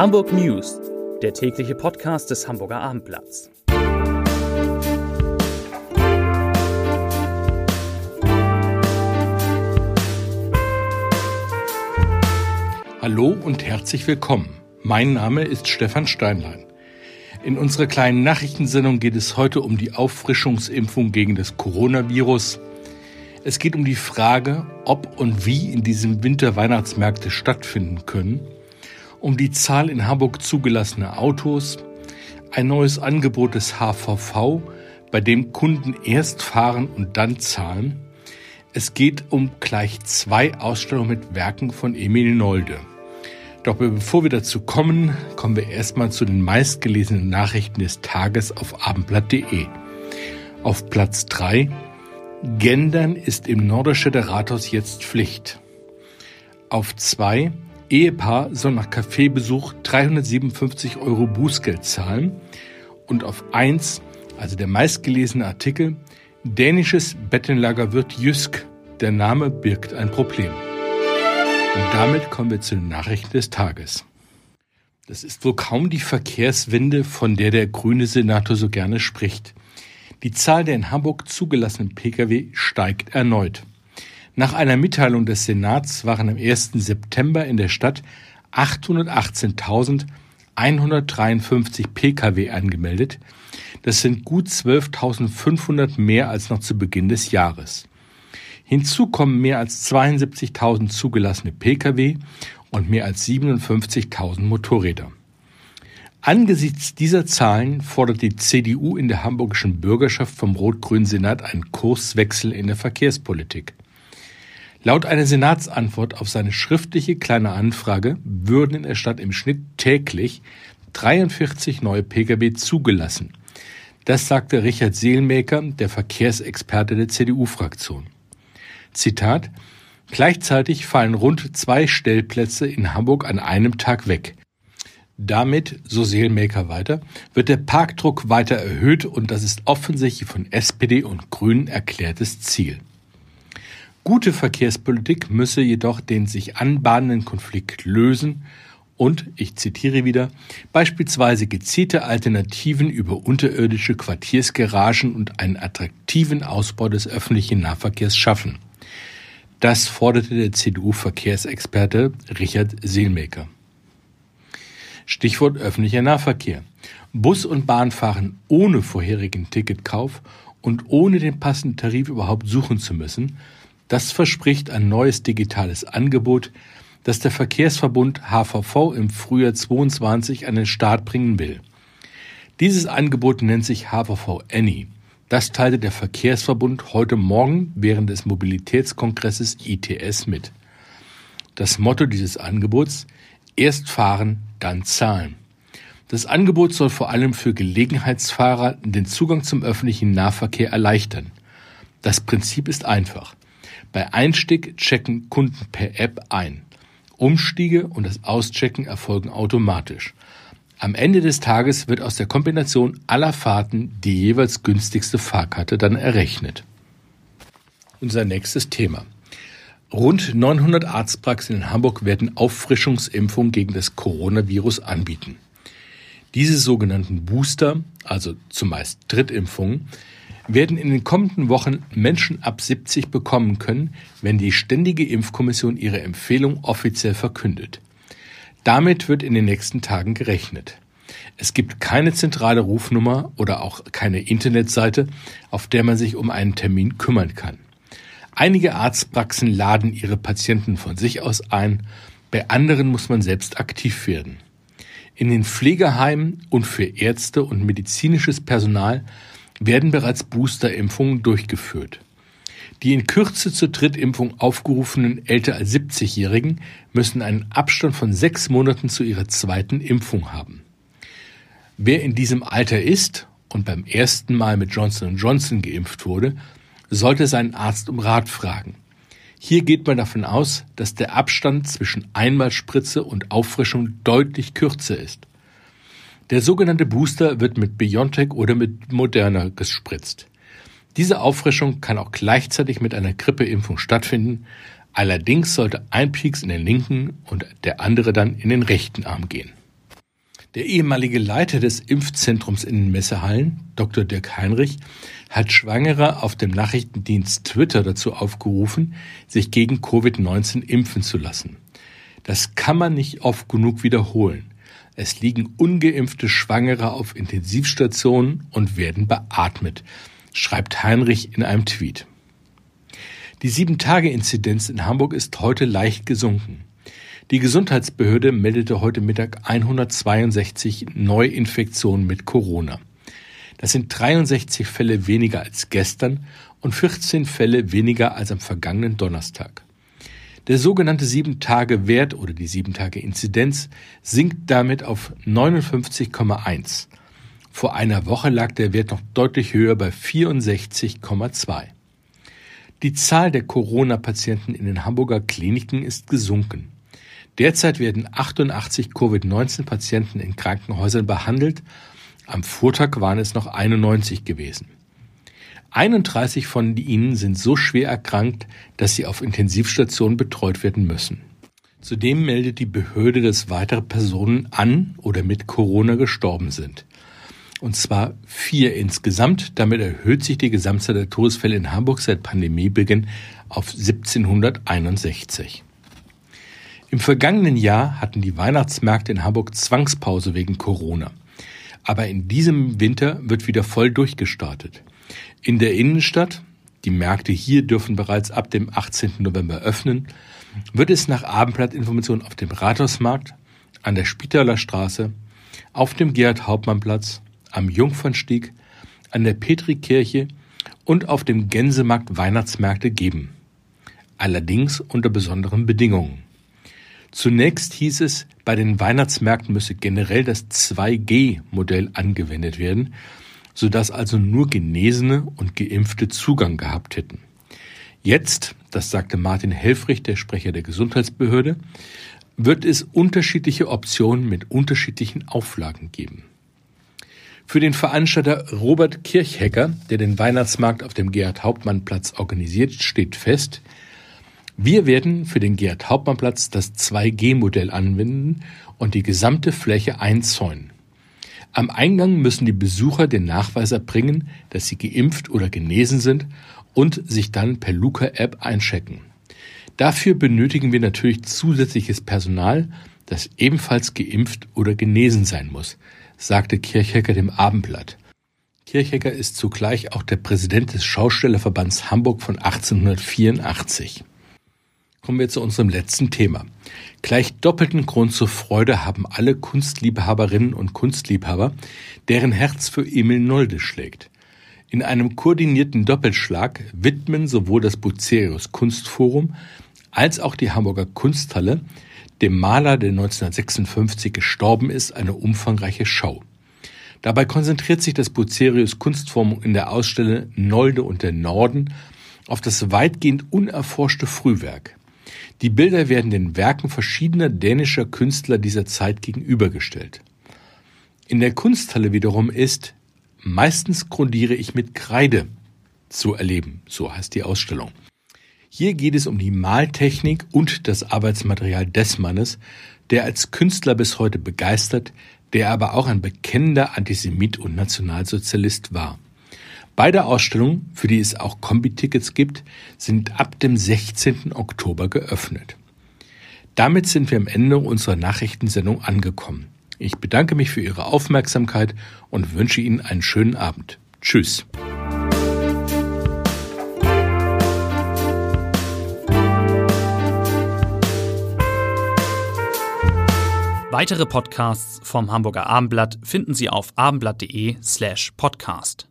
Hamburg News, der tägliche Podcast des Hamburger Abendblatts. Hallo und herzlich willkommen. Mein Name ist Stefan Steinlein. In unserer kleinen Nachrichtensendung geht es heute um die Auffrischungsimpfung gegen das Coronavirus. Es geht um die Frage, ob und wie in diesem Winter Weihnachtsmärkte stattfinden können, um die Zahl in Hamburg zugelassener Autos, ein neues Angebot des HVV, bei dem Kunden erst fahren und dann zahlen. Es geht um gleich zwei Ausstellungen mit Werken von Emil Nolde. Doch bevor wir dazu kommen, kommen wir erstmal zu den meistgelesenen Nachrichten des Tages auf abendblatt.de. Auf Platz 3 Gendern ist im Norderstädter Rathaus jetzt Pflicht. Auf 2 Ehepaar soll nach Kaffeebesuch 357 Euro Bußgeld zahlen. Und auf 1, also der meistgelesene Artikel, dänisches Bettenlager wird Jysk. Der Name birgt ein Problem. Und damit kommen wir zu den Nachrichten des Tages. Das ist wohl kaum die Verkehrswende, von der der grüne Senator so gerne spricht. Die Zahl der in Hamburg zugelassenen Pkw steigt erneut. Nach einer Mitteilung des Senats waren am 1. September in der Stadt 818.153 Pkw angemeldet. Das sind gut 12.500 mehr als noch zu Beginn des Jahres. Hinzu kommen mehr als 72.000 zugelassene Pkw und mehr als 57.000 Motorräder. Angesichts dieser Zahlen fordert die CDU in der hamburgischen Bürgerschaft vom Rot-Grünen Senat einen Kurswechsel in der Verkehrspolitik. Laut einer Senatsantwort auf seine schriftliche kleine Anfrage würden in der Stadt im Schnitt täglich 43 neue Pkw zugelassen. Das sagte Richard Seelmaker, der Verkehrsexperte der CDU-Fraktion. Zitat Gleichzeitig fallen rund zwei Stellplätze in Hamburg an einem Tag weg. Damit, so Seelmaker weiter, wird der Parkdruck weiter erhöht und das ist offensichtlich von SPD und Grünen erklärtes Ziel. Gute Verkehrspolitik müsse jedoch den sich anbahnenden Konflikt lösen und, ich zitiere wieder, beispielsweise gezielte Alternativen über unterirdische Quartiersgaragen und einen attraktiven Ausbau des öffentlichen Nahverkehrs schaffen. Das forderte der CDU-Verkehrsexperte Richard Seelmaker. Stichwort öffentlicher Nahverkehr. Bus und Bahn fahren ohne vorherigen Ticketkauf und ohne den passenden Tarif überhaupt suchen zu müssen. Das verspricht ein neues digitales Angebot, das der Verkehrsverbund HVV im Frühjahr 22 an den Start bringen will. Dieses Angebot nennt sich HVV Any. Das teilte der Verkehrsverbund heute Morgen während des Mobilitätskongresses ITS mit. Das Motto dieses Angebots Erst fahren, dann zahlen. Das Angebot soll vor allem für Gelegenheitsfahrer den Zugang zum öffentlichen Nahverkehr erleichtern. Das Prinzip ist einfach. Bei Einstieg checken Kunden per App ein. Umstiege und das Auschecken erfolgen automatisch. Am Ende des Tages wird aus der Kombination aller Fahrten die jeweils günstigste Fahrkarte dann errechnet. Unser nächstes Thema. Rund 900 Arztpraxen in Hamburg werden Auffrischungsimpfungen gegen das Coronavirus anbieten. Diese sogenannten Booster, also zumeist Drittimpfungen, werden in den kommenden Wochen Menschen ab 70 bekommen können, wenn die Ständige Impfkommission ihre Empfehlung offiziell verkündet. Damit wird in den nächsten Tagen gerechnet. Es gibt keine zentrale Rufnummer oder auch keine Internetseite, auf der man sich um einen Termin kümmern kann. Einige Arztpraxen laden ihre Patienten von sich aus ein, bei anderen muss man selbst aktiv werden. In den Pflegeheimen und für Ärzte und medizinisches Personal werden bereits Boosterimpfungen durchgeführt. Die in Kürze zur Drittimpfung aufgerufenen älter als 70-Jährigen müssen einen Abstand von sechs Monaten zu ihrer zweiten Impfung haben. Wer in diesem Alter ist und beim ersten Mal mit Johnson Johnson geimpft wurde, sollte seinen Arzt um Rat fragen. Hier geht man davon aus, dass der Abstand zwischen Einmalspritze und Auffrischung deutlich kürzer ist. Der sogenannte Booster wird mit BioNTech oder mit Moderna gespritzt. Diese Auffrischung kann auch gleichzeitig mit einer Grippeimpfung stattfinden. Allerdings sollte ein Pieks in den linken und der andere dann in den rechten Arm gehen. Der ehemalige Leiter des Impfzentrums in den Messehallen, Dr. Dirk Heinrich, hat Schwangere auf dem Nachrichtendienst Twitter dazu aufgerufen, sich gegen Covid-19 impfen zu lassen. Das kann man nicht oft genug wiederholen. Es liegen ungeimpfte Schwangere auf Intensivstationen und werden beatmet, schreibt Heinrich in einem Tweet. Die Sieben-Tage-Inzidenz in Hamburg ist heute leicht gesunken. Die Gesundheitsbehörde meldete heute Mittag 162 Neuinfektionen mit Corona. Das sind 63 Fälle weniger als gestern und 14 Fälle weniger als am vergangenen Donnerstag. Der sogenannte Sieben-Tage-Wert oder die Sieben-Tage-Inzidenz sinkt damit auf 59,1. Vor einer Woche lag der Wert noch deutlich höher bei 64,2. Die Zahl der Corona-Patienten in den Hamburger Kliniken ist gesunken. Derzeit werden 88 Covid-19-Patienten in Krankenhäusern behandelt. Am Vortag waren es noch 91 gewesen. 31 von ihnen sind so schwer erkrankt, dass sie auf Intensivstationen betreut werden müssen. Zudem meldet die Behörde, dass weitere Personen an oder mit Corona gestorben sind. Und zwar vier insgesamt. Damit erhöht sich die Gesamtzahl der Todesfälle in Hamburg seit Pandemiebeginn auf 1761. Im vergangenen Jahr hatten die Weihnachtsmärkte in Hamburg Zwangspause wegen Corona. Aber in diesem Winter wird wieder voll durchgestartet. In der Innenstadt, die Märkte hier dürfen bereits ab dem 18. November öffnen, wird es nach Abendblattinformationen auf dem Rathausmarkt, an der Spitaler Straße, auf dem Gerhard-Hauptmann-Platz, am Jungfernstieg, an der Petrikirche und auf dem Gänsemarkt Weihnachtsmärkte geben. Allerdings unter besonderen Bedingungen. Zunächst hieß es, bei den Weihnachtsmärkten müsse generell das 2G-Modell angewendet werden, sodass also nur Genesene und Geimpfte Zugang gehabt hätten. Jetzt, das sagte Martin Helfrich, der Sprecher der Gesundheitsbehörde, wird es unterschiedliche Optionen mit unterschiedlichen Auflagen geben. Für den Veranstalter Robert Kirchhecker, der den Weihnachtsmarkt auf dem Gerhard-Hauptmann-Platz organisiert, steht fest, wir werden für den Gerhard-Hauptmann-Platz das 2G-Modell anwenden und die gesamte Fläche einzäunen. Am Eingang müssen die Besucher den Nachweis erbringen, dass sie geimpft oder genesen sind und sich dann per Luca-App einchecken. Dafür benötigen wir natürlich zusätzliches Personal, das ebenfalls geimpft oder genesen sein muss, sagte Kirchhecker dem Abendblatt. Kirchhecker ist zugleich auch der Präsident des Schaustellerverbands Hamburg von 1884 kommen wir zu unserem letzten Thema. Gleich doppelten Grund zur Freude haben alle Kunstliebhaberinnen und Kunstliebhaber, deren Herz für Emil Nolde schlägt. In einem koordinierten Doppelschlag widmen sowohl das Bucerius Kunstforum als auch die Hamburger Kunsthalle dem Maler, der 1956 gestorben ist, eine umfangreiche Schau. Dabei konzentriert sich das Bucerius Kunstforum in der Ausstelle Nolde und der Norden auf das weitgehend unerforschte Frühwerk. Die Bilder werden den Werken verschiedener dänischer Künstler dieser Zeit gegenübergestellt. In der Kunsthalle wiederum ist meistens grundiere ich mit Kreide zu erleben, so heißt die Ausstellung. Hier geht es um die Maltechnik und das Arbeitsmaterial des Mannes, der als Künstler bis heute begeistert, der aber auch ein bekennender Antisemit und Nationalsozialist war. Beide Ausstellungen, für die es auch Kombi-Tickets gibt, sind ab dem 16. Oktober geöffnet. Damit sind wir am Ende unserer Nachrichtensendung angekommen. Ich bedanke mich für Ihre Aufmerksamkeit und wünsche Ihnen einen schönen Abend. Tschüss. Weitere Podcasts vom Hamburger Abendblatt finden Sie auf abendblatt.de slash podcast.